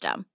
system.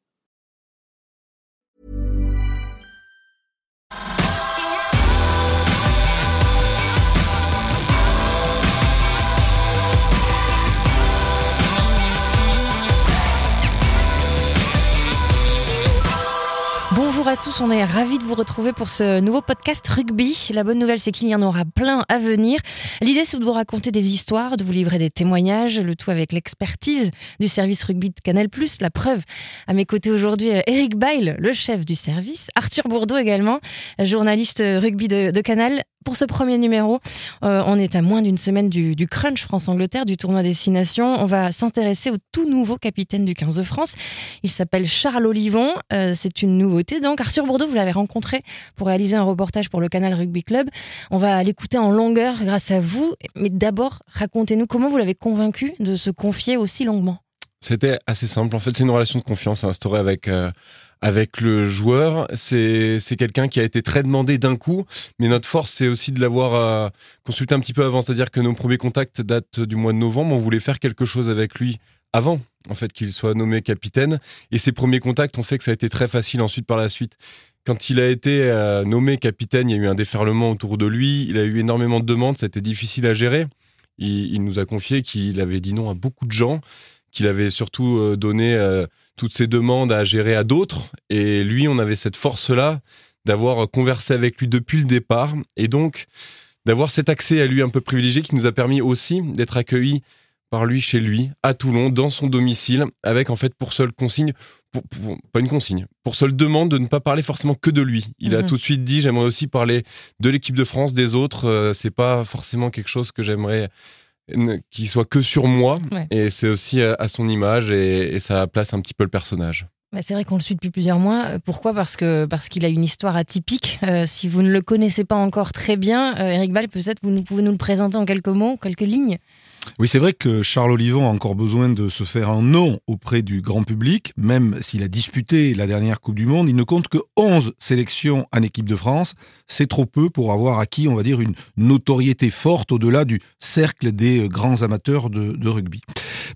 Bonjour à tous, on est ravis de vous retrouver pour ce nouveau podcast rugby. La bonne nouvelle, c'est qu'il y en aura plein à venir. L'idée, c'est de vous raconter des histoires, de vous livrer des témoignages, le tout avec l'expertise du service rugby de Canal+. La preuve, à mes côtés aujourd'hui, Eric Bail, le chef du service, Arthur Bourdeau également, journaliste rugby de, de Canal. Pour ce premier numéro, euh, on est à moins d'une semaine du, crunch France-Angleterre, du tournoi Destination. On va s'intéresser au tout nouveau capitaine du 15 de France. Il s'appelle Charles Olivon. Euh, c'est une nouveauté. Donc, Arthur Bourdeau, vous l'avez rencontré pour réaliser un reportage pour le Canal Rugby Club. On va l'écouter en longueur grâce à vous. Mais d'abord, racontez-nous comment vous l'avez convaincu de se confier aussi longuement. C'était assez simple. En fait, c'est une relation de confiance à instaurer avec euh, avec le joueur. C'est quelqu'un qui a été très demandé d'un coup, mais notre force c'est aussi de l'avoir euh, consulté un petit peu avant. C'est-à-dire que nos premiers contacts datent du mois de novembre. On voulait faire quelque chose avec lui avant, en fait, qu'il soit nommé capitaine. Et ces premiers contacts ont fait que ça a été très facile ensuite par la suite. Quand il a été euh, nommé capitaine, il y a eu un déferlement autour de lui. Il a eu énormément de demandes. Été difficile à gérer. Il, il nous a confié qu'il avait dit non à beaucoup de gens, qu'il avait surtout euh, donné toutes ces demandes à gérer à d'autres. Et lui, on avait cette force-là d'avoir conversé avec lui depuis le départ. Et donc, d'avoir cet accès à lui un peu privilégié qui nous a permis aussi d'être accueillis par lui chez lui, à Toulon, dans son domicile, avec en fait pour seule consigne, pour, pour- pas une consigne, pour seule demande de ne pas parler forcément que de lui. Il a Mhm. tout de suite dit j'aimerais aussi parler de l'équipe de France, des autres. euh, c'est pas forcément quelque chose que j'aimerais qui soit que sur moi. Ouais. Et c'est aussi à, son image et, et ça place un petit peu le personnage. Bah, c'est vrai qu'on le suit depuis plusieurs mois. Euh, Pourquoi? Parce que parce qu'il a une histoire atypique. Euh, si vous ne le connaissez pas encore très bien, euh, Eric Ball, peut-être vous nous, pouvez nous le présenter en quelques mots, quelques lignes. Oui, c'est vrai que Charles Olivon a encore besoin de se faire un nom auprès du grand public, même s'il a disputé la dernière Coupe du Monde. Il ne compte que 11 sélections en équipe de France. C'est trop peu pour avoir acquis, on va dire, une notoriété forte au-delà du cercle des grands amateurs de, de rugby.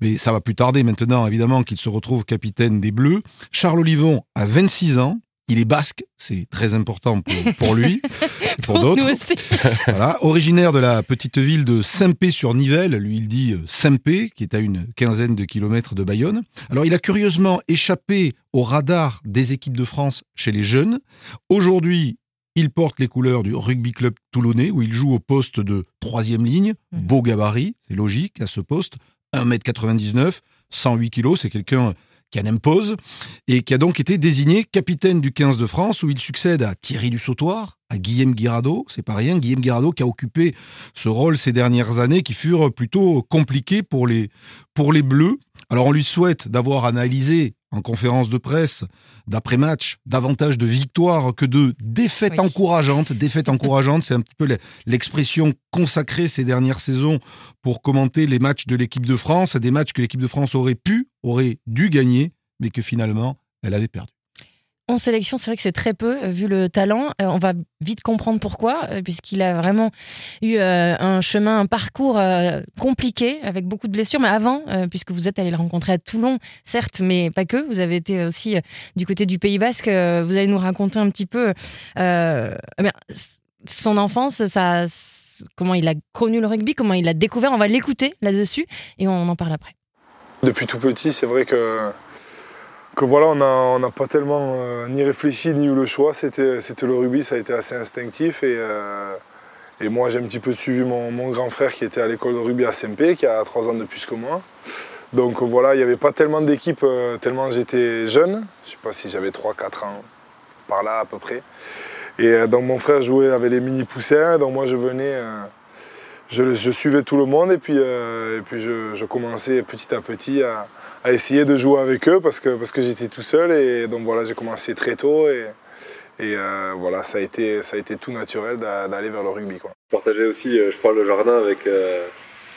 Mais ça va plus tarder maintenant, évidemment, qu'il se retrouve capitaine des Bleus. Charles Olivon a 26 ans. Il est basque, c'est très important pour, pour lui, et pour d'autres. Voilà, originaire de la petite ville de Saint-Pé-sur-Nivelle, lui il dit euh, Saint-Pé, qui est à une quinzaine de kilomètres de Bayonne. Alors il a curieusement échappé au radar des équipes de France chez les jeunes. Aujourd'hui, il porte les couleurs du rugby club toulonnais, où il joue au poste de troisième ligne, Mhm. beau gabarit, c'est logique à ce poste, 1m99, 108 kg, c'est quelqu'un qui en impose, et qui a donc été désigné capitaine du 15 de France, où il succède à Thierry Dussautoir, à Guillaume Guirado, c'est pas rien, Guillaume Guirado qui a occupé ce rôle ces dernières années, qui furent plutôt compliqués pour les, pour les Bleus. Alors on lui souhaite d'avoir analysé en conférence de presse, d'après-match, davantage de victoires que de défaites Oui. encourageantes. Défaites encourageantes, c'est un petit peu le- l'expression consacrée ces dernières saisons pour commenter les matchs de l'équipe de France, des matchs que l'équipe de France aurait pu, aurait dû gagner, mais que finalement, elle avait perdu. En sélection, c'est vrai que c'est très peu, euh, vu le talent. Euh, on va vite comprendre pourquoi, euh, puisqu'il a vraiment eu un chemin, un parcours compliqué, avec beaucoup de blessures. Mais avant, puisque vous êtes allé le rencontrer à Toulon, certes, mais pas que, vous avez été aussi du côté du Pays Basque. vous allez nous raconter un petit peu eh son enfance, s- comment il a connu le rugby, comment il l'a découvert. On va l'écouter là-dessus et on en parle après. Depuis tout petit, c'est vrai que, que voilà, on n'a pas tellement euh, ni réfléchi ni eu le choix. C'était le rugby, ça a été assez instinctif. Et, euh, moi, j'ai un petit peu suivi mon, grand frère qui était à l'école de rugby à SMP, qui a trois ans de plus que moi. Donc voilà, il n'y avait pas tellement d'équipes, euh, tellement j'étais jeune. Je ne sais pas si j'avais 3-4 ans, par là à peu près. Et donc mon frère jouait avec les mini poussins, donc moi je venais, je, suivais tout le monde et puis, je, commençais petit à petit à, à, essayer de jouer avec eux parce que, parce que j'étais tout seul. Et donc voilà, j'ai commencé très tôt et, et voilà, ça a, été, ça a été tout naturel d'aller vers le rugby. Quoi. Partager aussi, je crois, le jardin avec,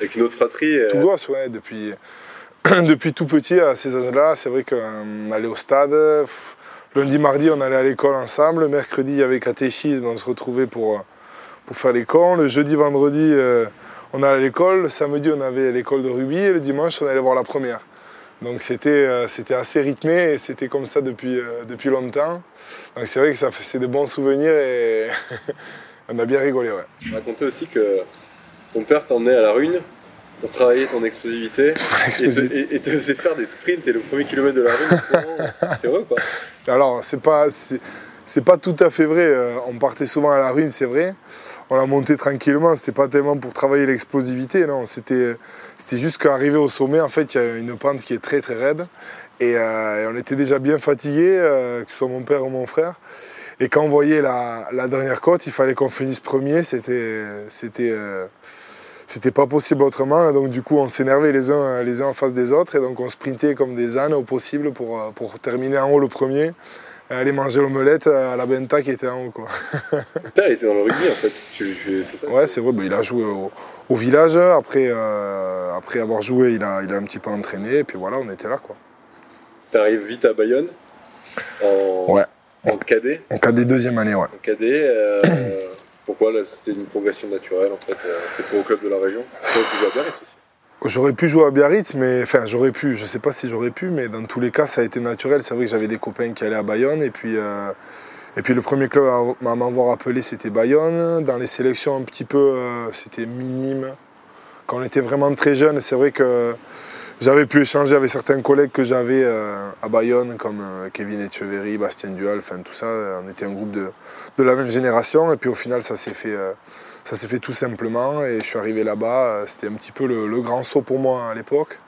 avec une autre fratrie. Tout gosse, ouais, depuis depuis tout petit, à ces âges-là, c'est vrai qu'on allait au stade. Lundi, mardi, on allait à l'école ensemble. Mercredi, il y avait catéchisme, on se retrouvait pour, pour faire l'école. Le jeudi, vendredi, euh, on allait à l'école. Le samedi, on avait l'école de rugby. Et le dimanche, on allait voir la première. Donc c'était euh, c'était assez rythmé et c'était comme ça depuis, euh, depuis longtemps. Donc c'est vrai que ça c'est des bons souvenirs et on a bien rigolé. Ouais. Tu racontais aussi que ton père t'emmenait à la rune pour travailler ton explosivité et, te, faisait faire des sprints et le premier kilomètre de la rue. c'est vrai quoi Alors, c'est pas. C'est pas tout à fait vrai. Euh, on partait souvent à la rune, c'est vrai. On a monté tranquillement. C'était pas tellement pour travailler l'explosivité, non. C'était juste qu'arriver au sommet, en fait, il y a une pente qui est très très raide. Et, euh, on était déjà bien fatigués, euh, que ce soit mon père ou mon frère. Et quand on voyait la, la dernière côte, il fallait qu'on finisse premier. C'était c'était pas possible autrement. Donc du coup, on s'énervait les uns, les uns en face des autres et donc on sprintait comme des ânes au possible pour, pour terminer en haut le premier aller manger l'omelette à la Benta qui était en haut. Quoi. Ton père était dans le rugby en fait, c'est ça Ouais, c'est vrai, bah, il a joué au, village. Après, euh, après avoir joué, il a, il a un petit peu entraîné et puis voilà, on était là. quoi. arrives vite à Bayonne en, ouais. en cadet En cadet deuxième année, ouais. En cadet. Euh, Pourquoi c'était une progression naturelle en fait euh, C'était pour au club de la région Tu aurais pu jouer à Biarritz aussi J'aurais pu jouer à Biarritz, mais enfin j'aurais pu, je sais pas si j'aurais pu, mais dans tous les cas ça a été naturel. C'est vrai que j'avais des copains qui allaient à Bayonne et puis, euh, et puis le premier club à m'avoir appelé c'était Bayonne. Dans les sélections un petit peu euh, c'était minime. Quand on était vraiment très jeune, c'est vrai que j'avais pu échanger avec certains collègues que j'avais euh, à Bayonne, comme Kevin Echeverry, Bastien Dual, enfin tout ça. On était un groupe de, de la même génération. Et puis au final, ça s'est fait, ça s'est fait tout simplement. Et je suis arrivé là-bas. C'était un petit peu le, grand saut pour moi à l'époque.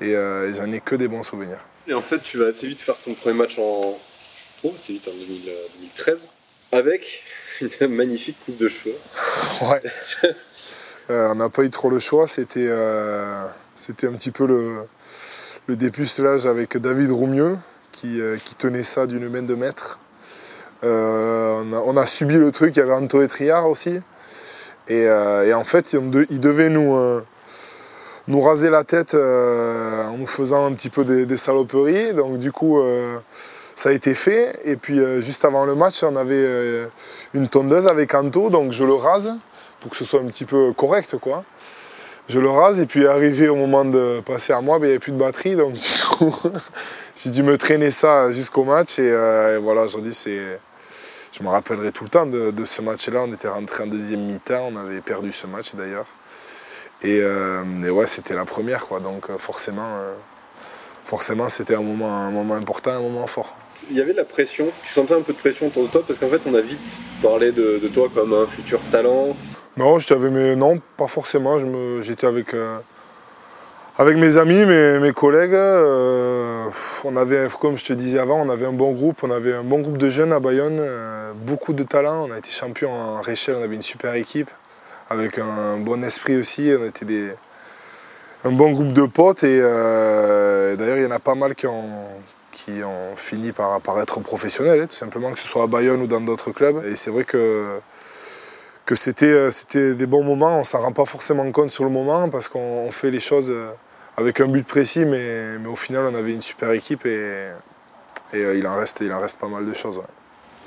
Et, j'en ai que des bons souvenirs. Et en fait, tu vas assez vite faire ton premier match en pro, oh, c'est vite en 2013, avec une magnifique coupe de cheveux. Ouais. on n'a pas eu trop le choix. C'était c'était un petit peu le, le dépucelage avec David Roumieux qui, euh, qui tenait ça d'une main de maître. Euh, on, a, subi le truc, il y avait Anto Triard aussi. Euh, et, en fait, il devait nous, nous raser la tête en nous faisant un petit peu des, saloperies. Donc du coup, ça a été fait. Et puis juste avant le match, on avait une tondeuse avec Anto, donc je le rase pour que ce soit un petit peu correct. quoi je le rase et puis arrivé au moment de passer à moi, ben, il n'y avait plus de batterie donc du coup j'ai dû me traîner ça jusqu'au match et, euh, voilà aujourd'hui c'est je me rappellerai tout le temps de, ce match-là. On était rentré en deuxième mi-temps, on avait perdu ce match d'ailleurs. Et, euh, ouais, c'était la première quoi, donc euh, forcément, forcément c'était un moment, un moment important, un moment fort. Il y avait de la pression, tu sentais un peu de pression autour de toi? Parce qu'en fait on a vite parlé de, de toi comme un futur talent, non, j'étais avec mes... non, pas forcément. J'étais avec, euh, avec mes amis, mes, mes collègues. Euh, on avait, comme je te disais avant, on avait un bon groupe. On avait un bon groupe de jeunes à Bayonne, euh, beaucoup de talent. On a été champion en Réchelle, on avait une super équipe, avec un bon esprit aussi. On était des, un bon groupe de potes. Et d'ailleurs, il y en a pas mal qui ont, qui ont fini par, par être professionnels, hein, tout simplement, que ce soit à Bayonne ou dans d'autres clubs. Et c'est vrai que que c'était, euh, c'était des bons moments. On s'en rend pas forcément compte sur le moment parce qu'on fait les choses euh, avec un but précis, mais, mais au final, on avait une super équipe et, et euh, il, en reste, il en reste pas mal de choses.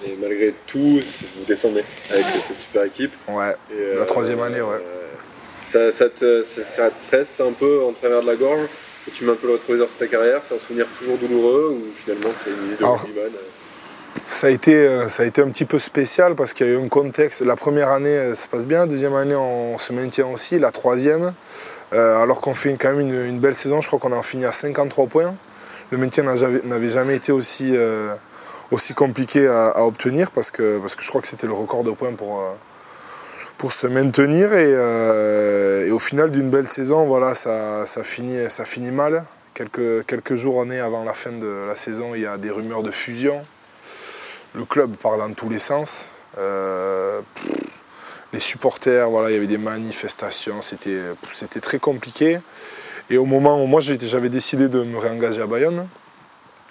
Et malgré tout, vous descendez avec cette super équipe. Ouais, la troisième année, ouais. Ça, ça, te, ça, te stresse un peu en travers de la gorge? Tu mets un peu le rétroviseur sur ta carrière C'est un souvenir toujours douloureux ou finalement c'est une idée de ça a, été, euh, ça a été un petit peu spécial parce qu'il y a eu un contexte. La première année, euh, ça se passe bien. La deuxième année, on se maintient aussi. La troisième, euh, alors qu'on fait quand même une, belle saison, je crois qu'on a fini à 53 points. Le maintien n'avait jamais été aussi, aussi compliqué à, obtenir parce que, parce que je crois que c'était le record de points pour, pour se maintenir. Et, au final d'une belle saison, voilà, ça, ça, finit, ça finit mal. Quelques, quelques jours années avant la fin de la saison, il y a des rumeurs de fusion. Le club parle dans tous les sens. les supporters, voilà, il y avait des manifestations, c'était très compliqué. Et au moment où moi j'avais décidé de me réengager à Bayonne,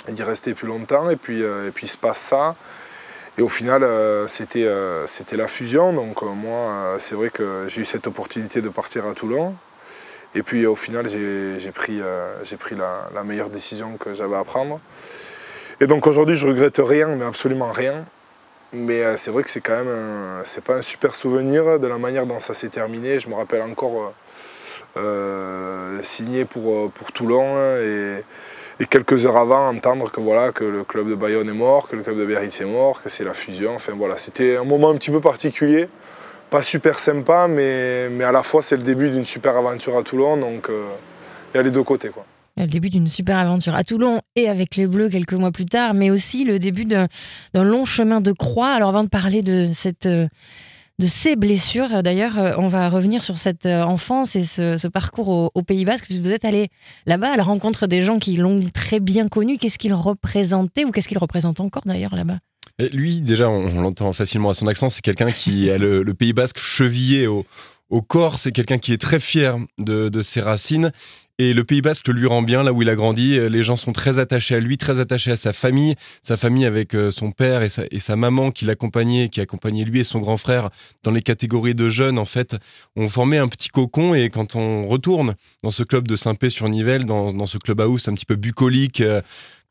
et d'y rester plus longtemps, et puis, euh, et puis il se passe ça. Et au final, euh, euh, c'était la fusion. Donc moi, c'est vrai que j'ai eu cette opportunité de partir à Toulon. Et puis au final, j'ai pris, pris la, meilleure décision que j'avais à prendre. Et donc aujourd'hui, je regrette rien, mais absolument rien. Mais c'est vrai que c'est quand même, c'est pas un super souvenir de la manière dont ça s'est terminé. Je me rappelle encore euh, signé pour, euh, pour Toulon hein, et, quelques heures avant entendre que voilà que le club de Bayonne est mort, que le club de Biarritz est mort, que c'est la fusion. Enfin voilà, c'était un moment un petit peu particulier, pas super sympa, mais, mais à la fois c'est le début d'une super aventure à Toulon, donc euh, il y a les deux côtés quoi. Le début d'une super aventure à Toulon et avec les Bleus quelques mois plus tard, mais aussi le début d'un long chemin de croix. Alors avant de parler de cette de ces blessures. D'ailleurs, euh, on va revenir sur cette euh, enfance et ce, parcours au, Pays Basque, puisque vous êtes allé là-bas à la rencontre des gens qui l'ont très bien connu. Qu'est-ce qu'il représentait ou qu'est-ce qu'il représente encore d'ailleurs là-bas? Lui, déjà, on, l'entend facilement à son accent, c'est quelqu'un qui a le, Pays Basque chevillé au, corps, c'est quelqu'un qui est très fier de, de ses racines et le Pays Basque lui rend bien là où il a grandi. Les gens sont très attachés à lui, très attachés à sa famille, sa famille avec euh, son père et sa, maman qui l'accompagnait, qui accompagnait lui et son grand frère dans les catégories de jeunes. En fait, on formait un petit cocon et quand on retourne dans ce club de Saint-Pé-sur-Nivelle, dans, dans ce club house un petit peu bucolique,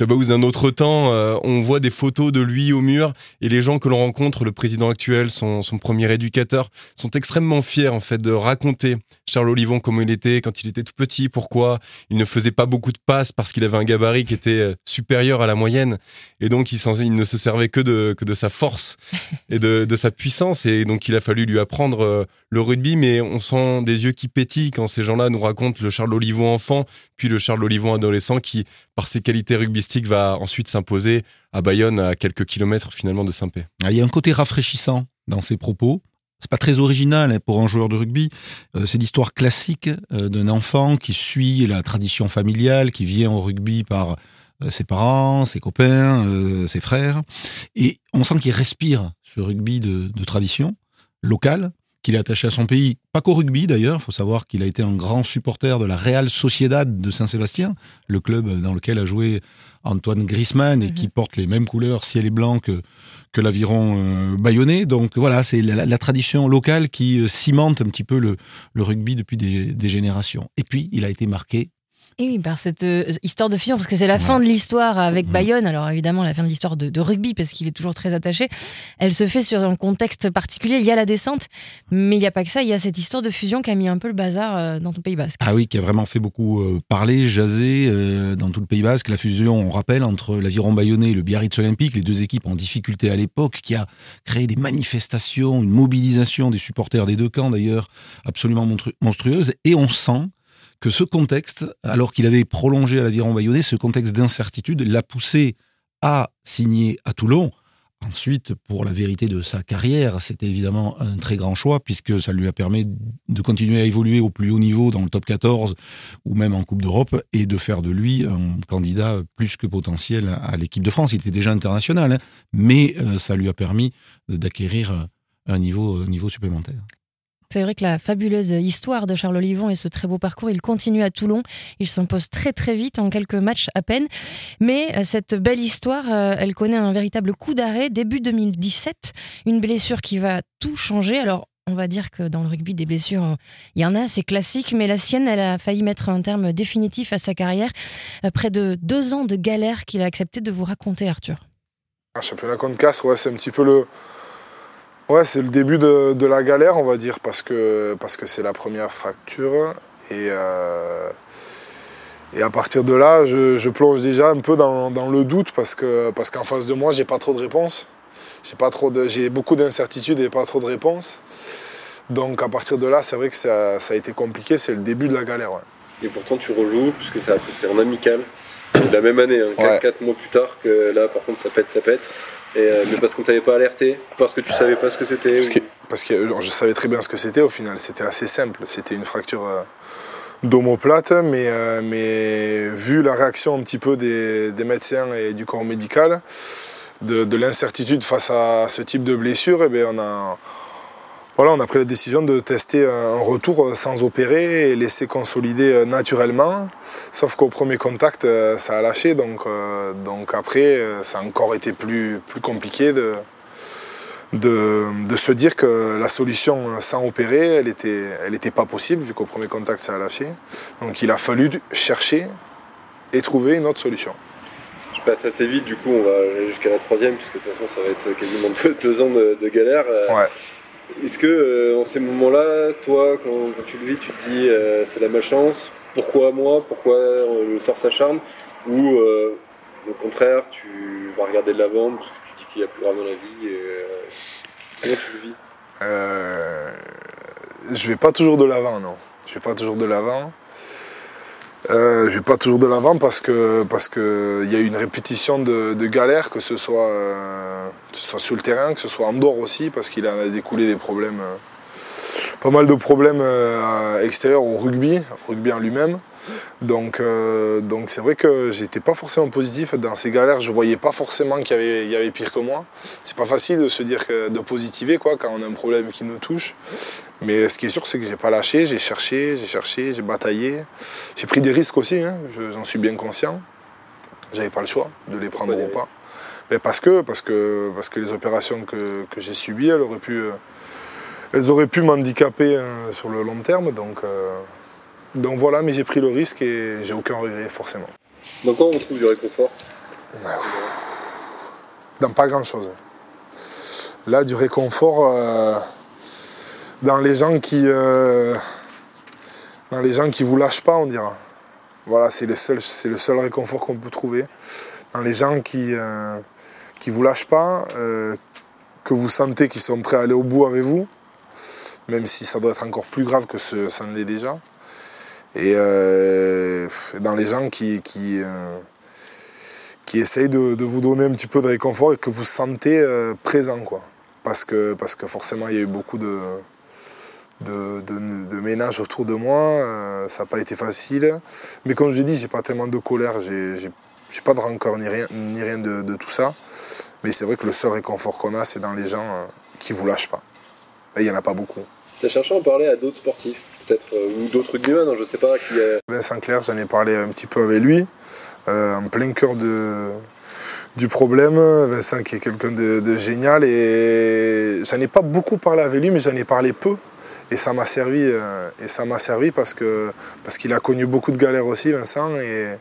euh, Clubhouse d'un autre temps, euh, on voit des photos de lui au mur et les gens que l'on rencontre, le président actuel, son, son premier éducateur, sont extrêmement fiers en fait de raconter Charles Olivon comment il était quand il était tout petit, pourquoi il ne faisait pas beaucoup de passes parce qu'il avait un gabarit qui était euh, supérieur à la moyenne. Et donc il, il ne se servait que de, que de sa force et de, de sa puissance. Et donc il a fallu lui apprendre euh, le rugby. Mais on sent des yeux qui pétillent quand ces gens-là nous racontent le Charles Olivon enfant puis le Charles Olivon adolescent qui par ses qualités rugby va ensuite s'imposer à Bayonne, à quelques kilomètres finalement de Saint-Pé. Ah, il y a un côté rafraîchissant dans ses propos. C'est pas très original hein, pour un joueur de rugby. Euh, c'est l'histoire classique euh, d'un enfant qui suit la tradition familiale, qui vient au rugby par euh, ses parents, ses copains, ses frères. Et on sent qu'il respire ce rugby de tradition locale qu'il est attaché à son pays, pas qu'au rugby d'ailleurs, il faut savoir qu'il a été un grand supporter de la Real Sociedad de Saint-Sébastien, le club dans lequel a joué Antoine Griezmann et qui mhm. porte les mêmes couleurs ciel et blanc que, que l'aviron euh, bayonnais. Donc voilà, c'est la, tradition locale qui euh, cimente un petit peu le, le rugby depuis des, des générations. Et puis, il a été marqué et oui, par cette euh, histoire de fusion, parce que c'est la fin de l'histoire avec Bayonne. Alors évidemment, la fin de l'histoire de, rugby, parce qu'il est toujours très attaché. Elle se fait sur un contexte particulier. Il y a la descente, mais il n'y a pas que ça. Il y a cette histoire de fusion qui a mis un peu le bazar euh, dans ton Pays Basque. Ah oui, qui a vraiment fait beaucoup euh, parler, jaser dans tout le Pays Basque. La fusion, on rappelle, entre l'Aviron Bayonnais et le Biarritz Olympique, les deux équipes en difficulté à l'époque, qui a créé des manifestations, une mobilisation des supporters des deux camps d'ailleurs, absolument monstrueuse. Et on sent que ce contexte, alors qu'il avait prolongé à l'aviron bayonnais, ce contexte d'incertitude l'a poussé à signer à Toulon. Ensuite, pour la vérité de sa carrière, c'était évidemment un très grand choix puisque ça lui a permis de continuer à évoluer au plus haut niveau dans le top 14 ou même en Coupe d'Europe et de faire de lui un candidat plus que potentiel à l'équipe de France. Il était déjà international, hein, mais euh, ça lui a permis d'acquérir un niveau, un niveau supplémentaire. C'est vrai que la fabuleuse histoire de Charles Olivon et ce très beau parcours, il continue à Toulon. Il s'impose très très vite en quelques matchs à peine. Mais euh, cette belle histoire, euh, elle connaît un véritable coup d'arrêt début 2017. Une blessure qui va tout changer. Alors, on va dire que dans le rugby, des blessures, il y en a, c'est classique, mais la sienne, elle a failli mettre un terme définitif à sa carrière. Près de deux ans de galère qu'il a accepté de vous raconter, Arthur. Un championnat contre Castres, c'est un petit peu le, Ouais, c'est le début de, la galère, on va dire, parce que parce que c'est la première fracture. Et, euh, et à partir de là, je, plonge déjà un peu dans, le doute parce que parce qu'en face de moi, j'ai pas trop de réponses. J'ai pas trop de, j'ai beaucoup d'incertitudes et pas trop de réponses. Donc à partir de là, c'est vrai que ça, a été compliqué. C'est le début de la galère. Et pourtant, tu rejoues puisque c'est en amical la même année, 4, hein, mois plus tard, que là, par contre, ça pète, ça pète. Et, euh, mais parce qu'on t'avait pas alerté, parce que tu savais pas ce que c'était. Ce, parce que je savais très bien ce que c'était au final. C'était assez simple. C'était une fracture euh, d'omoplate, mais, euh, mais vu la réaction un petit peu des, médecins et du corps médical, de, l'incertitude face à ce type de blessure, eh bien on, a, voilà, on a pris la décision de tester un retour sans opérer et laisser consolider naturellement. Sauf qu'au premier contact, ça a lâché, donc, donc après, ça a encore été plus, plus compliqué de, de, se dire que la solution sans opérer, elle n'était elle était pas possible, vu qu'au premier contact, ça a lâché. Donc il a fallu chercher et trouver une autre solution. Je passe assez vite, du coup, on va aller jusqu'à la troisième, puisque de toute façon, ça va être quasiment deux, ans de, galère. Ouais. Est-ce que, euh, en ces moments-là, toi, quand, tu le vis, tu te dis euh, c'est la malchance Pourquoi moi Pourquoi le sort s'acharne Ou euh, au contraire, tu vas regarder de l'avant parce que tu dis qu'il y a plus grave dans la vie. Et, euh, comment tu le vis? Euh, Je vais pas toujours de l'avant, non. Je vais pas toujours de l'avant. Euh, je vais pas toujours de l'avant parce que y a une répétition de, galères, que ce soit euh, sur le terrain, que ce soit en dehors aussi, parce qu'il a découlé des problèmes, pas mal de problèmes extérieurs au rugby, au rugby en lui-même. Donc, euh, donc c'est vrai que j'étais pas forcément positif dans ces galères. Je voyais pas forcément qu'il y avait, pire que moi. C'est pas facile de se dire de positiver quoi quand on a un problème qui nous touche. Mais ce qui est sûr, c'est que j'ai pas lâché. J'ai cherché, j'ai cherché, j'ai bataillé. J'ai pris des risques aussi. Hein. J'en suis bien conscient. J'avais pas le choix de les prendre ou pas. Mais parce que, parce que, parce que les opérations que, j'ai subies, elles auraient pu, elles auraient pu m'handicaper hein, sur le long terme. Donc euh, donc voilà, mais j'ai pris le risque et j'ai aucun regret forcément. Dans quoi on trouve du réconfort? Dans pas grand chose. Là, du réconfort euh, dans les gens qui. Euh, dans les gens qui vous lâchent pas, on dira. Voilà, c'est le seul, c'est le seul réconfort qu'on peut trouver. Dans les gens qui ne qui vous lâchent pas, que vous sentez qu'ils sont prêts à aller au bout avec vous, même si ça doit être encore plus grave que ça ne l'est déjà. Et euh, dans les gens qui, qui, euh, qui essayent de, vous donner un petit peu de réconfort et que vous sentez euh, présent. Quoi. Parce, que, parce que forcément, il y a eu beaucoup de, de, de, ménages autour de moi. ça n'a pas été facile. Mais comme je l'ai dit, j'ai pas tellement de colère, j'ai, j'ai, pas de rancœur ni rien, ni rien de, tout ça. Mais c'est vrai que le seul réconfort qu'on a, c'est dans les gens qui vous lâchent pas. Et il n'y en a pas beaucoup. Tu as cherché à en parler à d'autres sportifs peut-être, euh, ou d'autres hein, je sais pas. Qui est... Vincent Clair, j'en ai parlé un petit peu avec lui, euh, en plein cœur de, du problème. Vincent qui est quelqu'un de, génial et j'en ai pas beaucoup parlé avec lui, mais j'en ai parlé peu. Et ça m'a servi, euh, et ça m'a servi parce que parce qu'il a connu beaucoup de galères aussi, Vincent, et,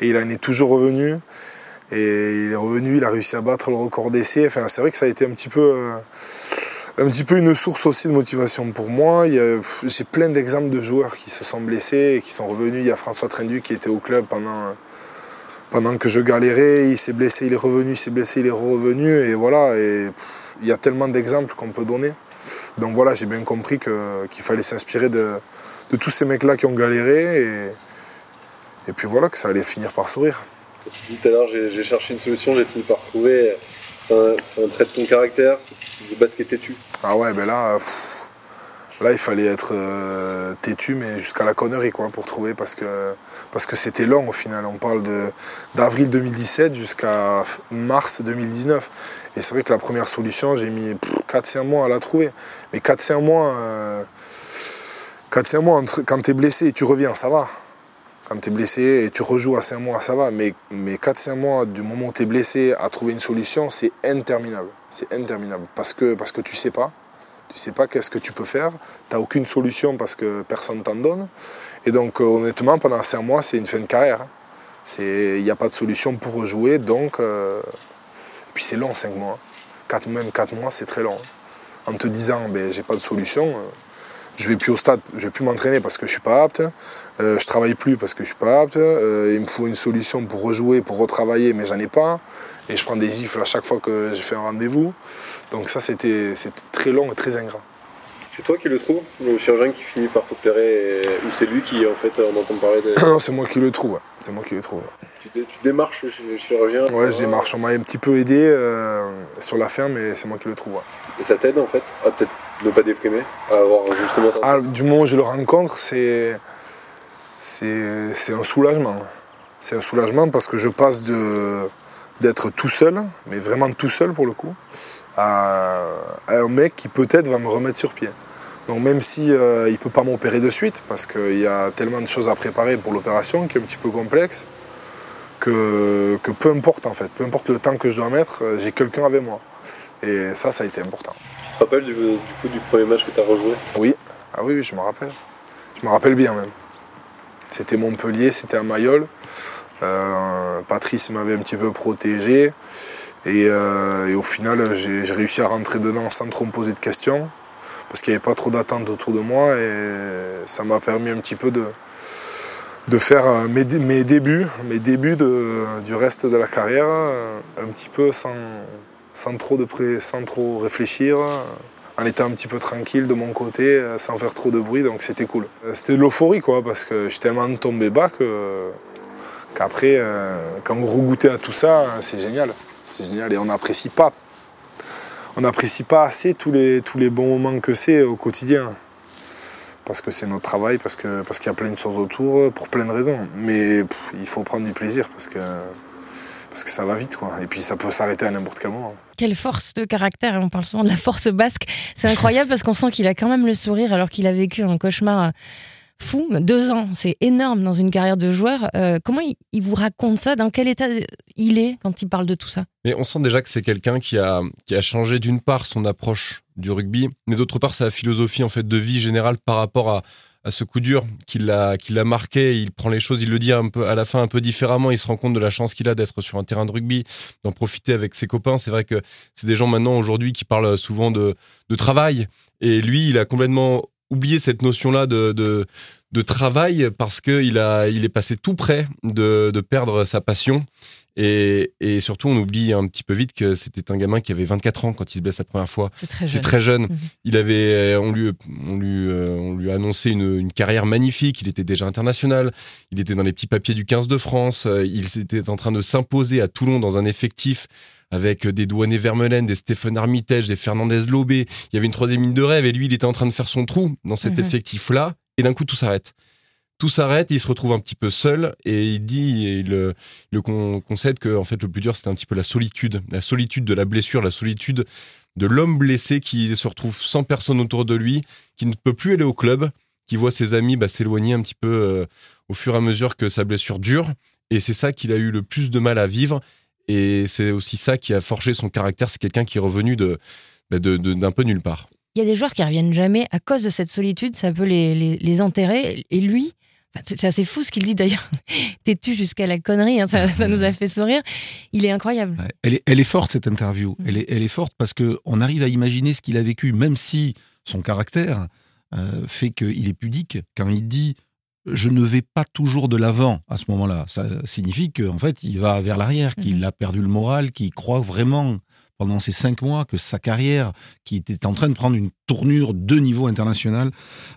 et, il en est toujours revenu. Et il est revenu, il a réussi à battre le record d'essai. Enfin, c'est vrai que ça a été un petit peu un petit peu une source aussi de motivation pour moi. J'ai plein d'exemples de joueurs qui se sont blessés et qui sont revenus. Il y a François Trendu qui était au club pendant, pendant que je galérais. Il s'est blessé, il est revenu, il s'est blessé, il est revenu. Et voilà, il y a tellement d'exemples qu'on peut donner. Donc voilà, j'ai bien compris qu'il fallait s'inspirer de, de, tous ces mecs-là qui ont galéré. Et, et puis voilà, que ça allait finir par sourire. Tu dis tout à l'heure, j'ai cherché une solution, j'ai fini par trouver. C'est un, trait de ton caractère, c'est de basket têtu. Ah ouais, ben là, là il fallait être euh, têtu, mais jusqu'à la connerie quoi, pour trouver, parce que parce que c'était long au final. On parle d'avril 2017 jusqu'à mars 2019. Et c'est vrai que la première solution, j'ai mis 4-5 mois à la trouver. Mais 4-5 mois, 4-5 euh, mois quand tu es blessé et tu reviens, ça va quand tu es blessé et tu rejoues à 5 mois, ça va. Mais, mais 4-5 mois du moment où tu es blessé à trouver une solution, c'est interminable. C'est interminable. Parce que, parce que tu sais pas. Tu sais pas qu'est-ce que tu peux faire. Tu n'as aucune solution parce que personne t'en donne. Et donc, euh, honnêtement, pendant 5 mois, c'est une fin de carrière. Il n'y a pas de solution pour rejouer. Donc, euh, et puis c'est long, 5 mois. 4, même 4 mois, c'est très long. En te disant, ben, j'ai pas de solution. Euh, je vais plus au stade, je vais plus m'entraîner parce que je suis pas apte, euh, je travaille plus parce que je suis pas apte, euh, il me faut une solution pour rejouer, pour retravailler, mais j'en ai pas, et je prends des gifles à chaque fois que j'ai fait un rendez-vous. Donc ça c'était très long et très ingrat. C'est toi qui le trouve, le chirurgien qui finit par t'opérer, ou c'est lui qui en fait on entend parler de... Non, c'est moi qui le trouve, c'est moi qui le trouve. Tu, démarches le chirurgien Ouais, je démarche, on m'a un petit peu aidé euh, sur la ferme, mais c'est moi qui le trouve. Et ça t'aide en fait à peut-être ne pas déprimer, à avoir justement ça Ah, du moment où je le rencontre, c'est c'est un soulagement. C'est un soulagement parce que je passe de d'être tout seul, mais vraiment tout seul pour le coup, à, à un mec qui peut-être va me remettre sur pied. Donc même si euh, il peut pas m'opérer de suite parce qu'il y a tellement de choses à préparer pour l'opération qui est un petit peu complexe, que, que peu importe en fait, peu importe le temps que je dois mettre, euh, j'ai quelqu'un avec moi. Et ça, ça a été important. Te rappelles du, du coup du premier match que tu as rejoué? Oui, ah oui, je me rappelle. Je me rappelle bien même. C'était Montpellier, c'était à Mayol. Euh, Patrice m'avait un petit peu protégé. Et, euh, au final, j'ai réussi à rentrer dedans sans trop me poser de questions. Parce qu'il n'y avait pas trop d'attente autour de moi. Et ça m'a permis un petit peu de, de faire euh, mes, mes débuts, mes débuts du reste de la carrière, un petit peu sans, sans, trop, de pré- sans trop réfléchir, en étant un petit peu tranquille de mon côté, euh, sans faire trop de bruit, donc c'était cool. Euh, C'était de l'euphorie, quoi, parce que je suis tellement tombé bas que, qu'après, euh, quand vous regoutez à tout ça, c'est génial. C'est génial et on n'apprécie pas. On n'apprécie pas assez tous les, bons moments que c'est au quotidien parce que c'est notre travail, parce parce qu'il y a plein de choses autour, pour plein de raisons. Mais il faut prendre du plaisir parce que parce que ça va vite, quoi. Et puis ça peut s'arrêter à n'importe quel moment. Quelle force de caractère, on parle souvent de la force basque. C'est incroyable parce qu'on sent qu'il a quand même le sourire alors qu'il a vécu un cauchemar fou. Deux ans, c'est énorme dans une carrière de joueur. Euh, comment il, il vous raconte ça? Dans quel état il est quand il parle de tout ça? Mais on sent déjà que c'est quelqu'un qui a, qui a changé d'une part son approche du rugby, mais d'autre part sa philosophie en fait de vie générale par rapport à, à ce coup dur qui l'a qui l'a marqué. Il prend les choses, il le dit un peu à la fin un peu différemment. Il se rend compte de la chance qu'il a d'être sur un terrain de rugby, d'en profiter avec ses copains. C'est vrai que c'est des gens maintenant aujourd'hui qui parlent souvent de, de travail, et lui, il a complètement oublié cette notion-là de, de de travail parce que il a il est passé tout près de, de perdre sa passion. Et, et surtout, on oublie un petit peu vite que c'était un gamin qui avait 24 ans quand il se blesse la première fois. C'est très jeune. très jeune. Mhm. Il avait, euh, on lui, on lui, euh, on lui a annoncé une, une carrière magnifique. Il était déjà international. Il était dans les petits papiers du 15 de France. Euh, Il était en train de s'imposer à Toulon dans un effectif avec des douaniers Vermeulen, des Stéphane Armitage, des Fernandez Lobé. Il y avait une troisième ligne de rêve et lui, il était en train de faire son trou dans cet Mhm. effectif-là. Et d'un coup, tout s'arrête. Tout s'arrête, il se retrouve un petit peu seul et il dit, et il, euh, con- concède que en fait le plus dur c'était un petit peu la solitude, la solitude de la blessure, la solitude de l'homme blessé qui se retrouve sans personne autour de lui, qui ne peut plus aller au club, qui voit ses amis bah, s'éloigner un petit peu euh, au fur et à mesure que sa blessure dure. Et c'est ça qu'il a eu le plus de mal à vivre. Et c'est aussi ça qui a forgé son caractère. C'est quelqu'un qui est revenu de, bah, d'un peu nulle part. Il y a des joueurs qui reviennent jamais à cause de cette solitude, ça peut les, les, les enterrer. Et lui, c'est c'est assez fou ce qu'il dit d'ailleurs. T'es-tu jusqu'à la connerie, hein, ça, ça nous a fait sourire. Il est incroyable. Ouais. Elle, est, elle est forte cette interview. Mhm. Elle, est, elle est forte parce que on arrive à imaginer ce qu'il a vécu, même si son caractère euh, fait qu'il est pudique. Quand il dit je ne vais pas toujours de l'avant à ce moment-là, ça signifie qu'en fait il va vers l'arrière, qu'il Mhm. a perdu le moral, qu'il croit vraiment pendant ces cinq mois que sa carrière, qui était en train de prendre une tournure de niveau international,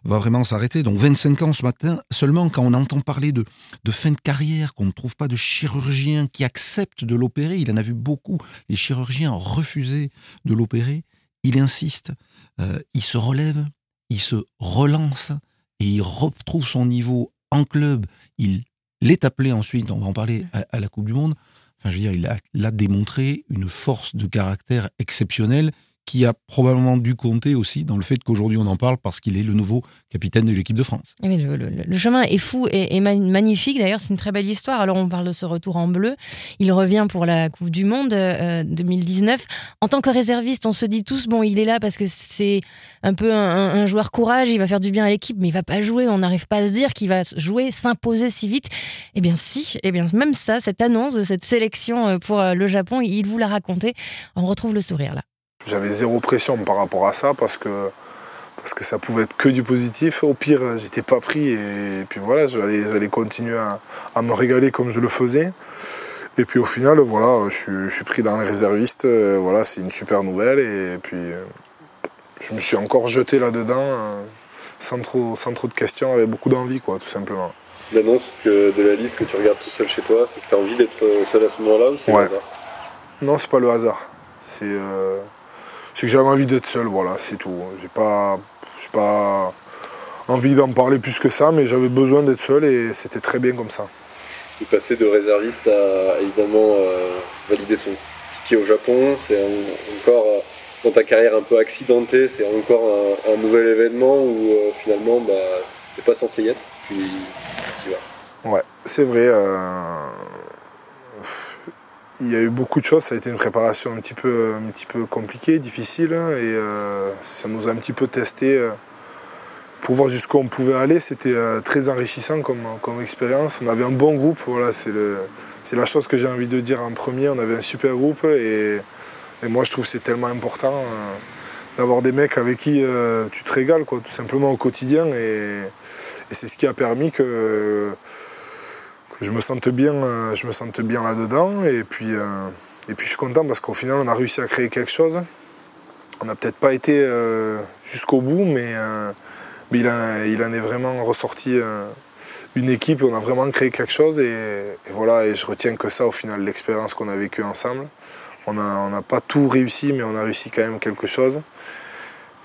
va vraiment s'arrêter. Donc 25 ans ce matin, seulement quand on entend parler de, de fin de carrière, qu'on ne trouve pas de chirurgien qui accepte de l'opérer, il en a vu beaucoup, les chirurgiens refusaient de l'opérer, il insiste, euh, il se relève, il se relance et il retrouve son niveau en club. Il l'est appelé ensuite, on va en parler, à, à la Coupe du Monde. Enfin, je veux dire, il a, a démontré une force de caractère exceptionnelle qui a probablement dû compter aussi dans le fait qu'aujourd'hui on en parle parce qu'il est le nouveau capitaine de l'équipe de France. Ah oui, le, chemin est fou et, et ma- magnifique. D'ailleurs, c'est une très belle histoire. Alors, on parle de ce retour en bleu. Il revient pour la Coupe du Monde euh, 2019. En tant que réserviste, on se dit tous, bon, il est là parce que c'est un peu un joueur courage, il va faire du bien à l'équipe, mais il va pas jouer. On n'arrive pas à se dire qu'il va jouer, s'imposer si vite. Eh bien, si. Eh bien, même ça, cette annonce de cette sélection euh, pour euh, le Japon, il vous l'a raconté. On retrouve le sourire là. J'avais zéro pression par rapport à ça parce que, parce que ça pouvait être que du positif. Au pire, j'étais pas pris et puis voilà, j'allais, continuer à, à me régaler comme je le faisais. Et puis au final, voilà, je, suis- je suis pris dans les réservistes. euh, Voilà, c'est une super nouvelle. Et puis euh, je me suis encore jeté là-dedans euh, sans, trop, sans trop de questions, avec beaucoup d'envie, quoi, tout simplement. L'annonce que de la liste que tu regardes tout seul chez toi, c'est que tu as envie d'être seul à ce moment-là ou c'est Ouais. le hasard? Non, c'est pas le hasard. C'est, euh, c'est que j'avais envie d'être seul, voilà, c'est tout. J'ai pas, pas envie d'en parler plus que ça, mais j'avais besoin d'être seul et c'était très bien comme ça. De passer de réserviste à évidemment euh, valider son ticket au Japon, c'est encore euh, dans ta carrière un peu accidentée, c'est encore un, nouvel événement où euh, finalement bah, tu n'es pas censé y être, puis tu y vas. Ouais, c'est vrai il y a eu beaucoup de choses, ça a été une préparation un petit peu, un petit peu compliquée, difficile, hein, et euh, ça nous a un petit peu testé euh, pour voir jusqu'où on pouvait aller. C'était euh, très enrichissant comme, comme expérience. On avait un bon groupe, voilà, c'est, la chose que j'ai envie de dire en premier. On avait un super groupe, et, moi je trouve que c'est tellement important d'avoir des mecs avec qui tu te régales, quoi, tout simplement au quotidien, et c'est ce qui a permis que je me sente bien, euh, je me sente bien là-dedans. Et puis, euh, et puis je suis content parce qu'au final, on a réussi à créer quelque chose. On n'a peut-être pas été euh, jusqu'au bout, mais, il, en est vraiment ressorti une équipe on a vraiment créé quelque chose. Et, voilà, et je retiens que ça au final, l'expérience qu'on a vécue ensemble. On n'a pas tout réussi, mais on a réussi quand même quelque chose.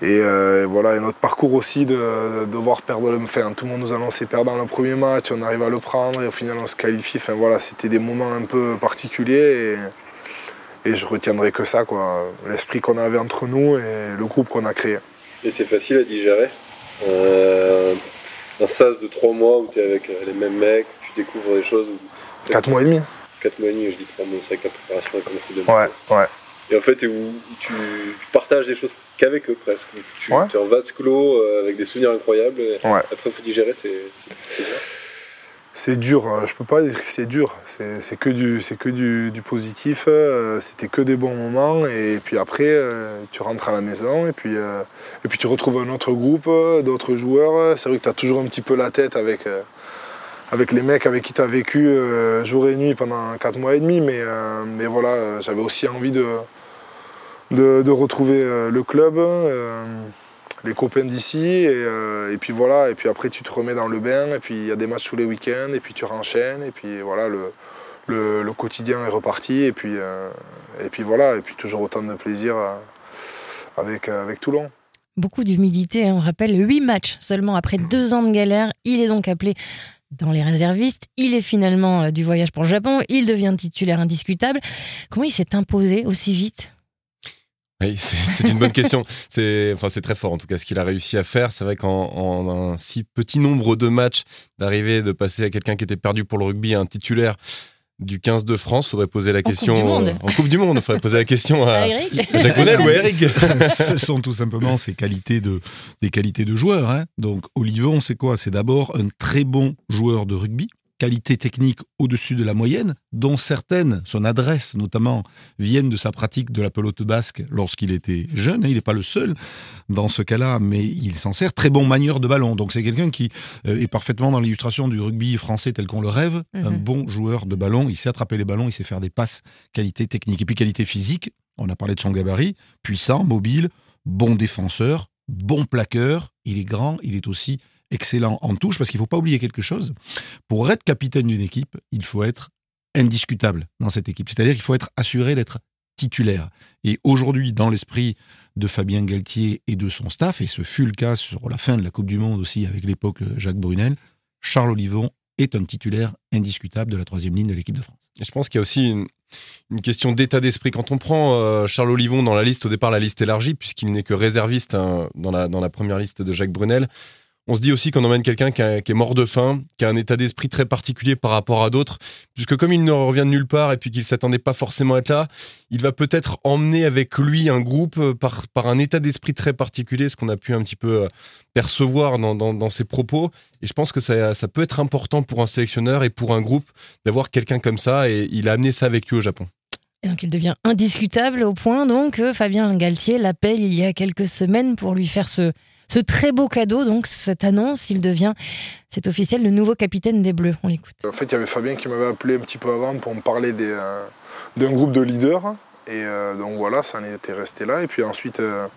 Euh, et, voilà, et notre parcours aussi de, devoir perdre le. Enfin, tout le monde nous annonçait perdant le premier match, on arrive à le prendre et au final on se qualifie. Enfin voilà, c'était des moments un peu particuliers et, et je retiendrai que ça, quoi. L'esprit qu'on avait entre nous et le groupe qu'on a créé. Et c'est facile à digérer. Euh, un sas de trois mois où tu es avec les mêmes mecs, où tu découvres des choses. Quatre mois et demi. Quatre mois et demi, je dis trois mois, c'est vrai que la préparation a commencé demain. Ouais, ouais. Et en fait, où tu, partages des choses qu'avec eux presque. Tu es en vase clos euh, avec des souvenirs incroyables. Après, il faut digérer, c'est dur. C'est dur, hein. je peux pas dire que c'est dur. C'est que du, que du, positif. Euh, c'était que des bons moments. Et puis après, euh, tu rentres à la maison et puis, et puis tu retrouves un autre groupe, d'autres joueurs. C'est vrai que tu as toujours un petit peu la tête avec avec les mecs avec qui tu as vécu jour et nuit pendant 4 mois et demi. Mais, mais voilà, j'avais aussi envie de, de, retrouver euh, le club, euh, les copains d'ici, euh, et, puis voilà, et puis après tu te remets dans le bain, et puis il y a des matchs tous les week-ends, et puis tu renchaînes, et puis voilà, le, le, quotidien est reparti, et puis, et puis voilà, et puis toujours autant de plaisir avec, avec Toulon. Beaucoup d'humilité, hein. on rappelle 8 matchs seulement après deux ans de galère, il est donc appelé dans les réservistes. Il est finalement du voyage pour le Japon. Il devient titulaire indiscutable. Comment il s'est imposé aussi vite? Oui, c'est une bonne question. C'est enfin, très fort en tout cas ce qu'il a réussi à faire. C'est vrai qu'en un si petit nombre de matchs, d'arriver, de passer à quelqu'un qui était perdu pour le rugby à un titulaire du 15 de France, faudrait poser la question en Coupe du Monde. faudrait poser la question à, Eric. Jacques ou Eric. Ce sont tout simplement ses qualités de, des qualités de joueur. Hein. Donc Olivon, c'est quoi? C'est d'abord un très bon joueur de rugby qualité technique au-dessus de la moyenne, dont certaines, son adresse notamment, viennent de sa pratique de la pelote basque lorsqu'il était jeune. Il n'est pas le seul dans ce cas-là, mais il s'en sert. Très bon manieur de ballon. Donc c'est quelqu'un qui euh, est parfaitement dans l'illustration du rugby français tel qu'on le rêve. Un mhm. bon joueur de ballon. Il sait attraper les ballons, il sait faire des passes, qualité technique. Et puis qualité physique, on a parlé de son gabarit, puissant, mobile, bon défenseur, bon plaqueur. Il est grand, il est aussi excellent en touche, parce qu'il ne faut pas oublier quelque chose. Pour être capitaine d'une équipe, il faut être indiscutable dans cette équipe. C'est-à-dire qu'il faut être assuré d'être titulaire. Et aujourd'hui, dans l'esprit de Fabien Galtier et de son staff, et ce fut le cas sur la fin de la Coupe du Monde aussi avec l'époque Jacques Brunel, Charles Olivon est un titulaire indiscutable de la troisième ligne de l'équipe de France. Et je pense qu'il y a aussi une, question d'état d'esprit. Quand on prend euh, Charles Olivon dans la liste, au départ la liste élargie, puisqu'il n'est que réserviste hein, dans, la, dans la première liste de Jacques Brunel, on se dit aussi qu'on emmène quelqu'un qui, est mort de faim, qui a un état d'esprit très particulier par rapport à d'autres, puisque comme il ne revient de nulle part et puis qu'il s'attendait pas forcément à être là, il va peut-être emmener avec lui un groupe euh, par, par un état d'esprit très particulier, ce qu'on a pu un petit peu euh, percevoir dans, ses propos. Et je pense que ça, ça peut être important pour un sélectionneur et pour un groupe d'avoir quelqu'un comme ça, et il a amené ça avec lui au Japon. Donc il devient indiscutable au point donc que Fabien Galtier l'appelle il y a quelques semaines pour lui faire ce ce très beau cadeau, donc cette annonce, il devient, c'est officiel, le nouveau capitaine des Bleus. On l'écoute. En fait, il y avait Fabien qui m'avait appelé un petit peu avant pour me parler euh, d'un groupe de leaders. Et euh, donc voilà, ça en était resté là. Et puis ensuite, euh,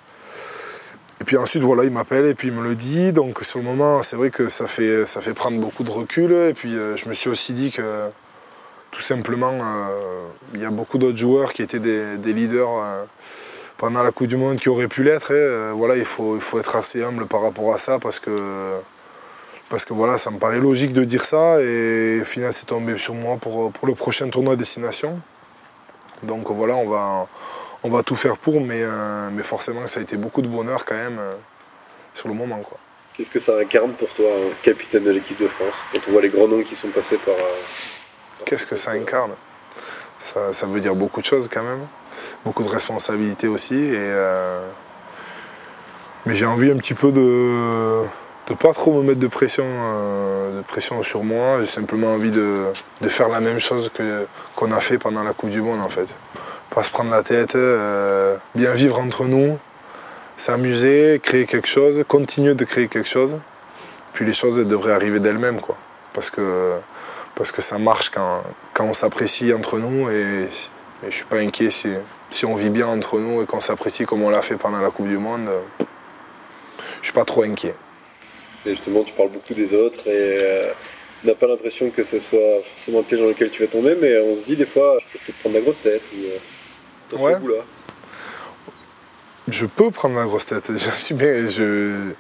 et puis ensuite voilà, il m'appelle et puis il me le dit. Donc sur le moment, c'est vrai que ça fait, ça fait prendre beaucoup de recul. Et puis je me suis aussi dit que tout simplement, il y a beaucoup d'autres joueurs qui étaient des, des leaders pendant la Coupe du Monde qui aurait pu l'être. Hein, voilà, il faut, il faut être assez humble par rapport à ça parce que, parce que voilà, ça me paraît logique de dire ça et au final c'est tombé sur moi pour, pour le prochain tournoi destination. Donc voilà, on va, on va tout faire pour, mais, euh, mais forcément ça a été beaucoup de bonheur quand même euh, sur le moment. Quoi. Qu'est-ce que ça incarne pour toi, capitaine de l'équipe de France, quand on voit les grands noms qui sont passés par... Euh, Qu'est-ce que ça incarne? Ça, ça, veut dire beaucoup de choses quand même, beaucoup de responsabilités aussi. Et, mais j'ai envie un petit peu de ne pas trop me mettre de pression, de pression sur moi. J'ai simplement envie de, de, faire la même chose que, qu'on a fait pendant la Coupe du Monde en fait pas se prendre la tête, euh, bien vivre entre nous, s'amuser, créer quelque chose, continuer de créer quelque chose. Puis les choses devraient arriver d'elles-mêmes, quoi. Parce que, parce que ça marche quand, quand on s'apprécie entre nous je ne suis pas inquiet si, si on vit bien entre nous et qu'on s'apprécie comme on l'a fait pendant la Coupe du Monde. Je suis pas trop inquiet. Et justement, tu parles beaucoup des autres et euh, on n'a pas l'impression que ce soit forcément un piège dans lequel tu vas tomber, mais on se dit des fois, je peux peut-être prendre la grosse tête. Ou, euh, ouais. Je peux prendre la grosse tête, j'assume. Je...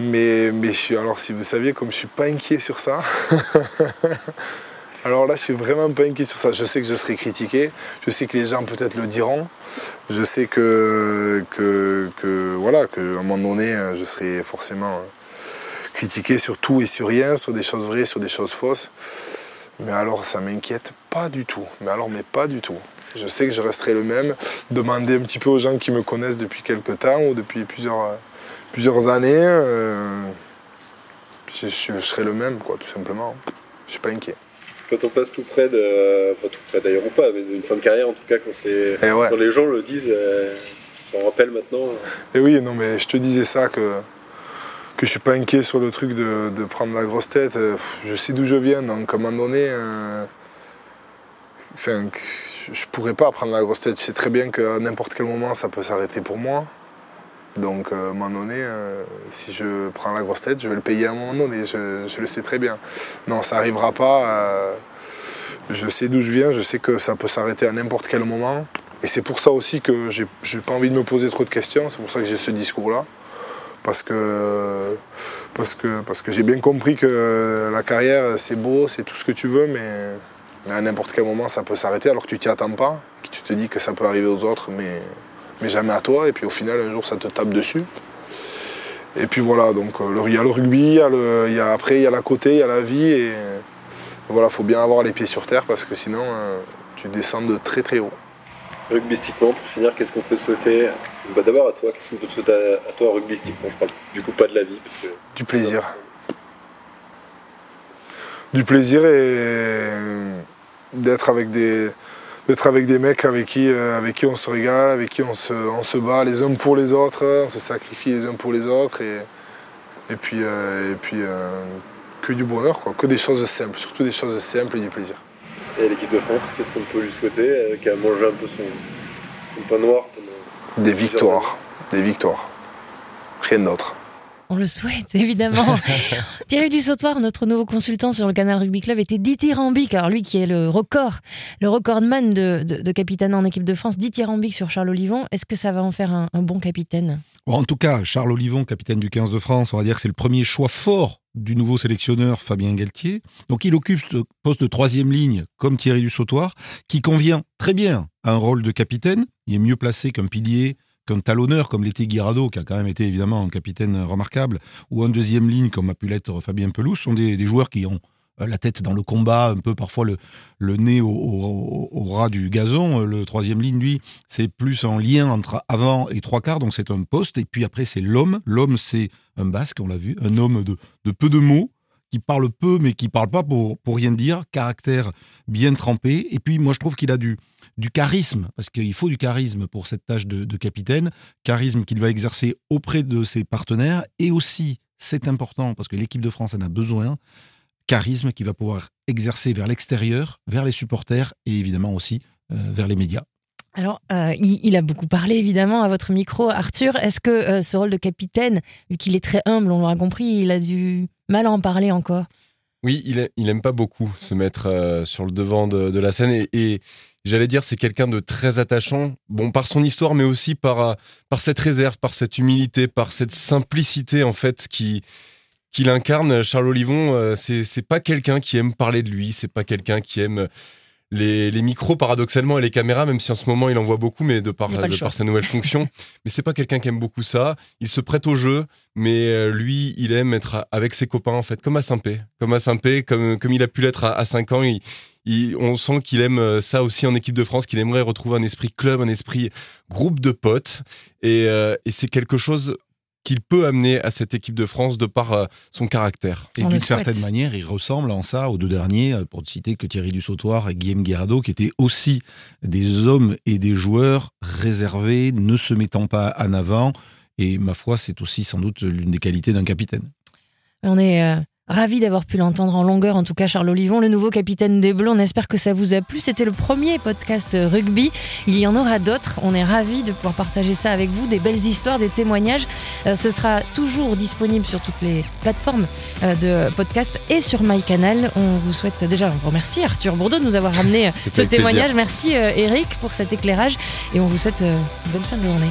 Mais, mais je suis, alors si vous saviez, comme je suis pas inquiet sur ça, alors là je suis vraiment pas inquiet sur ça. Je sais que je serai critiqué, je sais que les gens peut-être le diront, je sais que, que, que voilà, qu'à un moment donné je serai forcément critiqué sur tout et sur rien, sur des choses vraies, sur des choses fausses. Mais alors ça m'inquiète pas du tout. Mais alors mais pas du tout. Je sais que je resterai le même. Demander un petit peu aux gens qui me connaissent depuis quelques temps ou depuis plusieurs, plusieurs années, euh, je, serai le même, quoi, tout simplement. Je suis pas inquiet. Quand on passe tout près de. Enfin, tout près d'ailleurs ou pas, mais d'une fin de carrière, en tout cas, quand, c'est, eh quand les gens le disent, euh, ça en rappelle maintenant. Et eh oui, non, mais je te disais ça que que je suis pas inquiet sur le truc de, de prendre la grosse tête. Je sais d'où je viens, donc à un moment donné, euh, enfin, je pourrais pas prendre la grosse tête. Je sais très bien qu'à n'importe quel moment, ça peut s'arrêter pour moi. Donc, euh, à un moment donné, euh, si je prends la grosse tête, je vais le payer à un moment donné. Je, le sais très bien. Non, ça n'arrivera pas. Euh, je sais d'où je viens. Je sais que ça peut s'arrêter à n'importe quel moment. Et c'est pour ça aussi que j'ai n'ai pas envie de me poser trop de questions. C'est pour ça que j'ai ce discours-là. Parce que j'ai bien compris que la carrière, c'est beau, c'est tout ce que tu veux, mais mais à n'importe quel moment, ça peut s'arrêter alors que tu t'y attends pas, que tu te dis que ça peut arriver aux autres, mais, mais jamais à toi. Et puis au final, un jour, ça te tape dessus. Et puis voilà, donc euh, il y a le rugby, il y a après il y a la côté, il y a la vie. Et voilà, il faut bien avoir les pieds sur terre parce que sinon, euh, tu descends de très très haut. Rugbystiquement, pour finir, qu'est-ce qu'on peut souhaiter bah, D'abord à toi, qu'est-ce qu'on peut souhaiter à, toi rugbystiquement? Je parle du coup pas de la vie. Parce que du plaisir. Du plaisir et d'être avec des d'être avec des mecs avec qui, euh, avec qui on se régale, avec qui on se, on se bat les uns pour les autres, on se sacrifie les uns pour les autres et, et puis, euh, et puis euh, que du bonheur, quoi, que des choses simples, surtout des choses simples et du plaisir. Et l'équipe de France, qu'est-ce qu'on peut lui souhaiter Qui a mangé un peu son, son pain noir Des victoires, des victoires. Rien d'autre. On le souhaite, évidemment. Thierry Dussautoir, notre nouveau consultant sur le canal Rugby Club, était dithyrambique. Alors lui qui est le record, le recordman de, de, capitaine en équipe de France, dithyrambique sur Charles Olivon. Est-ce que ça va en faire un, bon capitaine? En tout cas, Charles Olivon, capitaine du 15 de France, on va dire que c'est le premier choix fort du nouveau sélectionneur Fabien Galtier. Donc il occupe ce poste de troisième ligne comme Thierry Dussautoir, qui convient très bien à un rôle de capitaine. Il est mieux placé qu'un pilier qu'un talonneur comme l'était Guirado, qui a quand même été évidemment un capitaine remarquable, ou un deuxième ligne comme a pu l'être Fabien Pelouse, sont des, joueurs qui ont euh, la tête dans le combat, un peu parfois le, nez au, ras du gazon. Le troisième ligne, lui, c'est plus en lien entre avant et trois quarts, donc c'est un poste. Et puis après, c'est l'homme. L'homme, c'est un basque, on l'a vu, un homme de, de peu de mots, qui parle peu, mais qui parle pas pour, pour rien dire, caractère bien trempé. Et puis, moi, je trouve qu'il a du, du charisme, parce qu'il faut du charisme pour cette tâche de, chapitain, charisme qu'il va exercer auprès de ses partenaires, et aussi, c'est important, parce que l'équipe de France en a besoin, charisme qu'il va pouvoir exercer vers l'extérieur, vers les supporters, et évidemment aussi euh, vers les médias. Alors, euh, il, a beaucoup parlé évidemment à votre micro, Arthur. Est-ce que euh, ce rôle de capitaine, vu qu'il est très humble, on l'aura compris, il a du mal à en parler encore? Oui, il, il aime pas beaucoup se mettre sur le devant de, la scène et J'allais dire, c'est quelqu'un de très attachant, bon, par son histoire, mais aussi par, euh, par cette réserve, par cette humilité, par cette simplicité, en fait, qui, qu'il incarne. Charles Olivon, euh, c'est, pas quelqu'un qui aime parler de lui, c'est pas quelqu'un qui aime les, les, micros paradoxalement et les caméras, même si en ce moment il en voit beaucoup, mais de par, de par sa nouvelle fonction. mais c'est pas quelqu'un qui aime beaucoup ça. Il se prête au jeu, mais euh, lui, il aime être avec ses copains en fait, comme à Saint-Pé, comme à Saint-Pé, comme comme il a pu l'être à, à 5 ans. Il, on sent qu'il aime euh, ça aussi en équipe de France, qu'il aimerait retrouver un esprit club, un esprit groupe de potes, et, euh, et c'est quelque chose qu'il peut amener à cette équipe de France de par euh, son caractère. Et d'une certaine manière, il ressemble en ça aux deux derniers, pour ne citer que Thierry Dussautoir et Guillaume Guerrado, qui étaient aussi des hommes et des joueurs réservés, ne se mettant pas en avant. Et ma foi, c'est aussi sans doute l'une des qualités d'un capitaine. On est euh, Ravi d'avoir pu l'entendre en longueur, en tout cas Charles Olivon, le nouveau capitaine des Bleus. On espère que ça vous a plu. C'était le premier podcast rugby. Il y en aura d'autres. On est ravis de pouvoir partager ça avec vous, des belles histoires, des témoignages. Euh, ce sera toujours disponible sur toutes les plateformes euh, de podcast et sur MyCanal. On vous souhaite déjà, on remercie Arthur Bourdeau de nous avoir ramené ce témoignage. Merci euh, Eric pour cet éclairage et on vous souhaite une bonne fin de journée.